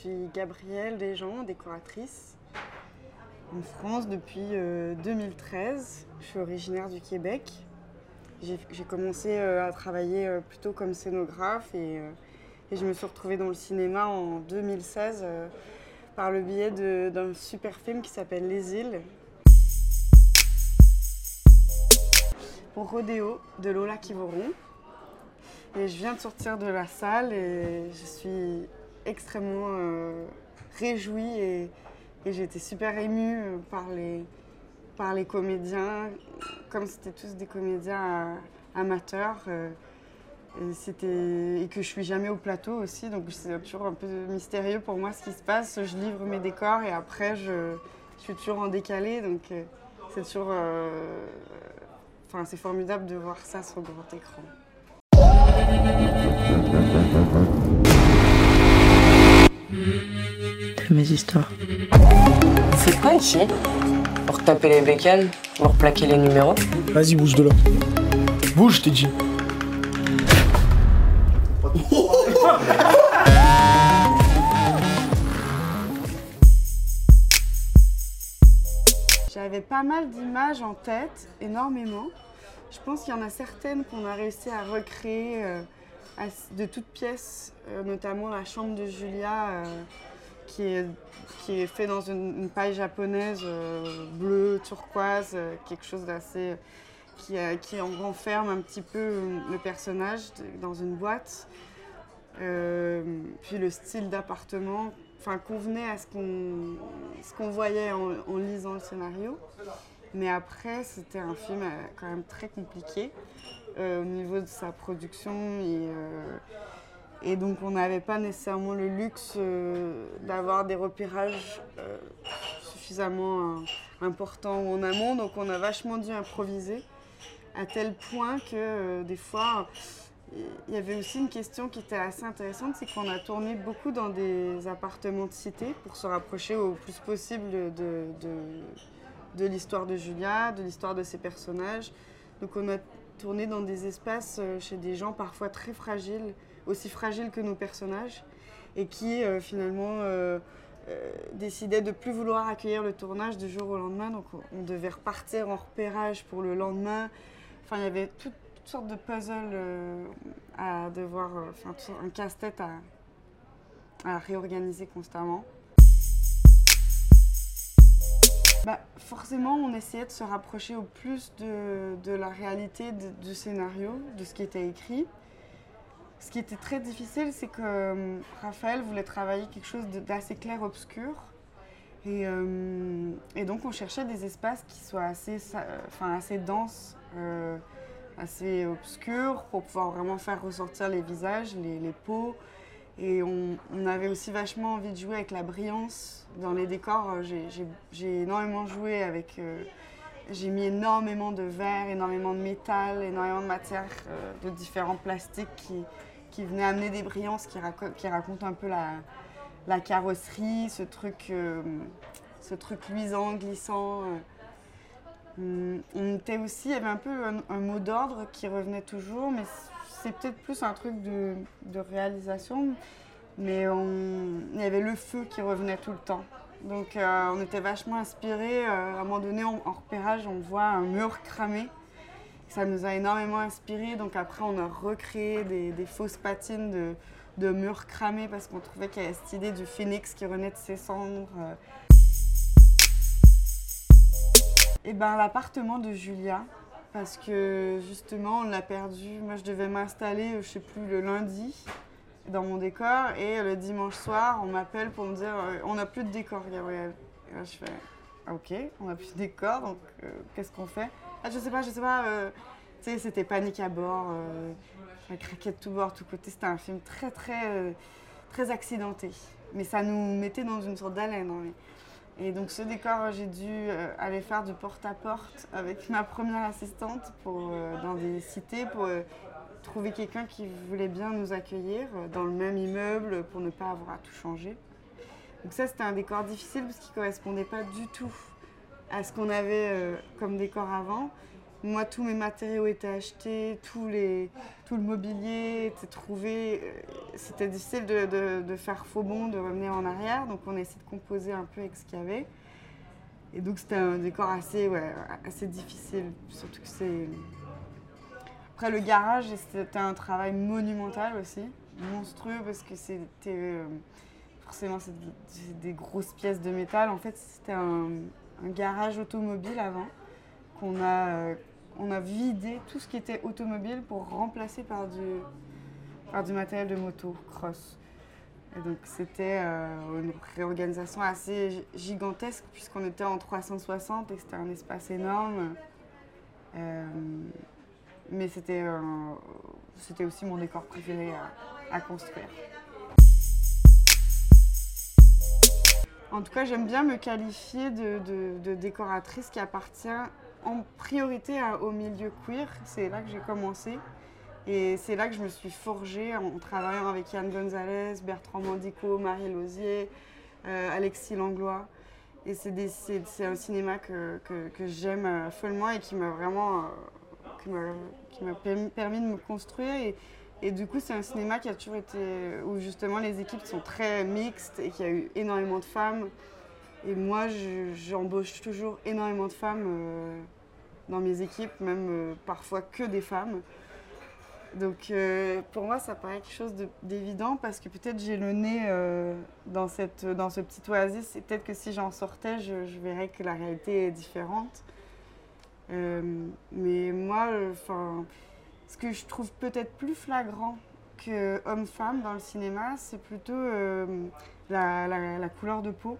suis Gabrielle Desjans, décoratrice en France depuis 2013. Je suis originaire du Québec. J'ai commencé à travailler plutôt comme scénographe et, et, je me suis retrouvée dans le cinéma en 2016 par le biais d'un super film qui s'appelle Les îles. Pour Rodéo de Lola Kivoron. Et je viens de sortir de la salle et je suis extrêmement euh, réjouie et, j'ai été super émue euh, par les, par les comédiens, comme c'était tous des comédiens euh, amateurs. Et, et que je suis jamais au plateau aussi, donc c'est toujours un peu mystérieux pour moi ce qui se passe. Je livre mes décors et après je, suis toujours en décalé, donc c'est toujours, enfin c'est formidable de voir ça sur grand écran. Mes histoires. C'est quoi ici Pour taper les bécanes Pour plaquer les numéros Vas-y, bouge de là. Bouge, t'ai dit. J'avais pas mal d'images en tête, énormément. Je pense qu'il y en a certaines qu'on a réussi à recréer euh, de toutes pièces, euh, notamment la chambre de Julia euh, qui, est, qui est fait dans une, paille japonaise bleue, turquoise, quelque chose d'assez. Qui, qui renferme un petit peu le personnage dans une boîte. puis le style d'appartement convenait à ce qu'on voyait en lisant le scénario. Mais après, c'était un film euh, quand même très compliqué euh, au niveau de sa production. Et, euh, et donc, on n'avait pas nécessairement le luxe d'avoir des repérages suffisamment importants en amont. Donc, on a vachement dû improviser à tel point que des fois, il y avait aussi une question qui était assez intéressante, c'est qu'on a tourné beaucoup dans des appartements de cité pour se rapprocher au plus possible de, l'histoire de Julia, de l'histoire de ses personnages. Donc on a tourné dans des espaces euh, chez des gens parfois très fragiles, aussi fragiles que nos personnages, et qui euh, finalement euh, décidaient de plus vouloir accueillir le tournage du jour au lendemain. Donc on devait repartir en repérage pour le lendemain. Enfin, il y avait toutes, sortes de puzzles à devoir, enfin un casse-tête à réorganiser constamment. bah, Forcément, on essayait de se rapprocher au plus de, la réalité du scénario, de ce qui était écrit. Ce qui était très difficile, c'est que euh, Raphaël voulait travailler quelque chose d'assez clair-obscur. Et, euh, et, donc, on cherchait des espaces qui soient assez, enfin, assez denses, euh, assez obscurs, pour pouvoir vraiment faire ressortir les visages, les, peaux. Et on, avait aussi vachement envie de jouer avec la brillance dans les décors. Euh, j'ai énormément joué avec. Euh, j'ai mis énormément de verre, énormément de métal, énormément de matières euh, de différents plastiques qui, qui, venaient amener des brillances qui, qui racontent un peu la, la carrosserie, ce truc, ce truc luisant, glissant. on était aussi, il y avait un peu un, mot d'ordre qui revenait toujours, mais c'est peut-être plus un truc de, réalisation, mais il y avait le feu qui revenait tout le temps. Donc euh, on était vachement inspirés. Euh, à un moment donné, en repérage, on voit un mur cramé. Ça nous a énormément inspirés. Donc après, on a recréé des, fausses patines de, murs cramés parce qu'on trouvait qu'il y avait cette idée du phénix qui renaît de ses cendres. Et ben l'appartement de Julia, parce que justement, on l'a perdu. Moi, je devais m'installer, je sais plus, le lundi dans mon décor et le dimanche soir, on m'appelle pour me dire euh, on n'a plus de décor, Gabriel. Et je fais ok, on n'a plus de décor, donc euh, qu'est-ce qu'on fait? Ah, Je sais pas, je sais pas. Euh, tu sais, c'était panique à bord, la craquette tout bord, tout côté. C'était un film très, très, très accidenté. Mais ça nous mettait dans une sorte d'haleine. Hein, et donc ce décor, j'ai dû euh, aller faire du porte-à-porte avec ma première assistante pour, euh, dans des cités pour euh, trouver quelqu'un qui voulait bien nous accueillir dans le même immeuble pour ne pas avoir à tout changer. Donc ça, c'était un décor difficile parce qu'il ne correspondait pas du tout à ce qu'on avait comme décor avant. moi, tous mes matériaux étaient achetés, tout le mobilier était trouvé. Euh, C'était difficile de faire faux bond, de revenir en arrière. Donc, on a essayé de composer un peu avec ce qu'il y avait. Et donc, c'était un décor assez, ouais, assez difficile. Surtout que c'est. Après, le garage, c'était un travail monumental aussi. Monstrueux parce que c'était. euh, forcément, c'est des- grosses pièces de métal. En fait, c'était un, garage automobile avant qu'on a, euh, on a vidé tout ce qui était automobile pour remplacer par du, par du matériel de moto, cross. Et donc c'était euh, une réorganisation assez gi- gigantesque puisqu'on était en 360 et c'était un espace énorme. Euh, mais c'était aussi mon décor préféré à construire. En tout cas, j'aime bien me qualifier de, décoratrice qui appartient en priorité au milieu queer. C'est là que j'ai commencé. Et c'est là que je me suis forgée en, travaillant avec Yann Gonzalez, Bertrand Mandico, Marie Lausier, euh, Alexis Langlois. Et c'est un cinéma que, j'aime euh, follement et qui m'a vraiment euh, qui m'a- permis, de me construire. Et du coup, c'est un cinéma qui a toujours été. où justement les équipes sont très mixtes et qu'il y a eu énormément de femmes. Et moi, je- j'embauche toujours énormément de femmes euh, dans mes équipes, même euh, parfois que des femmes. Donc euh, pour moi, ça paraît quelque chose de- d'évident parce que peut-être j'ai le nez dans, cette, dans ce petit oasis et peut-être que si j'en sortais, je, je verrais que la réalité est différente. Mais moi, enfin, ce que je trouve peut-être plus flagrant que homme-femme dans le cinéma, c'est plutôt euh, la, couleur de peau.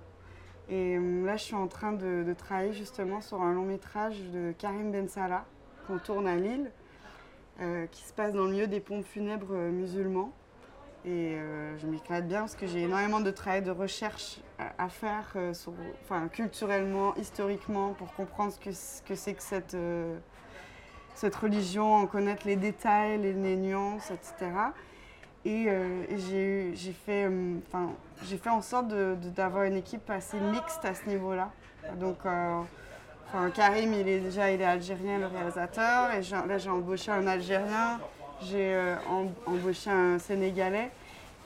Et euh, là, je suis en train de, travailler justement sur un long métrage de Karim Ben Salah qu'on tourne à Lille, euh, qui se passe dans le milieu des pompes funèbres musulmans. Et euh, je m'éclate bien parce que j'ai énormément de travail de recherche à, faire, enfin, culturellement, historiquement, pour comprendre ce que, ce que c'est que cette, cette religion, en connaître les détails, les, les nuances, etc. Et euh, et j'ai fait, euh, j'ai fait en sorte d'avoir une équipe assez mixte à ce niveau-là. Donc, euh, Karim, il est déjà il est algérien, le réalisateur. Et là, j'ai embauché un Algérien, j'ai em- embauché un Sénégalais.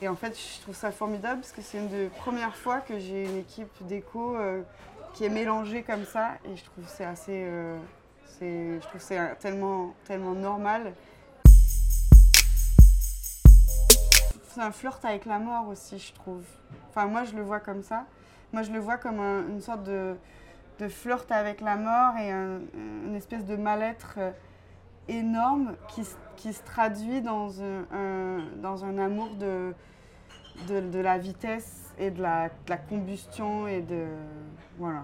Et en fait, je trouve ça formidable parce que c'est une des premières fois que j'ai une équipe euh, qui est mélangée comme ça. Et je trouve que c'est assez, je trouve que c'est tellement, tellement normal. C'est un flirt avec la mort aussi, je trouve. Enfin, moi, je le vois comme ça. Moi, je le vois comme un- une sorte de, de flirt avec la mort et un- une espèce de mal-être euh, énorme qui, qui se traduit dans un, dans un amour de, de, de la vitesse et de la, de la combustion et de... Voilà.